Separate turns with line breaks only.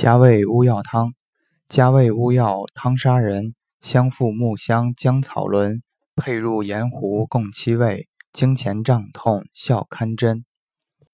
加味乌药汤，加味乌药汤砂仁、香附木香、姜草轮，配入盐糊共七味，经前胀痛效堪真。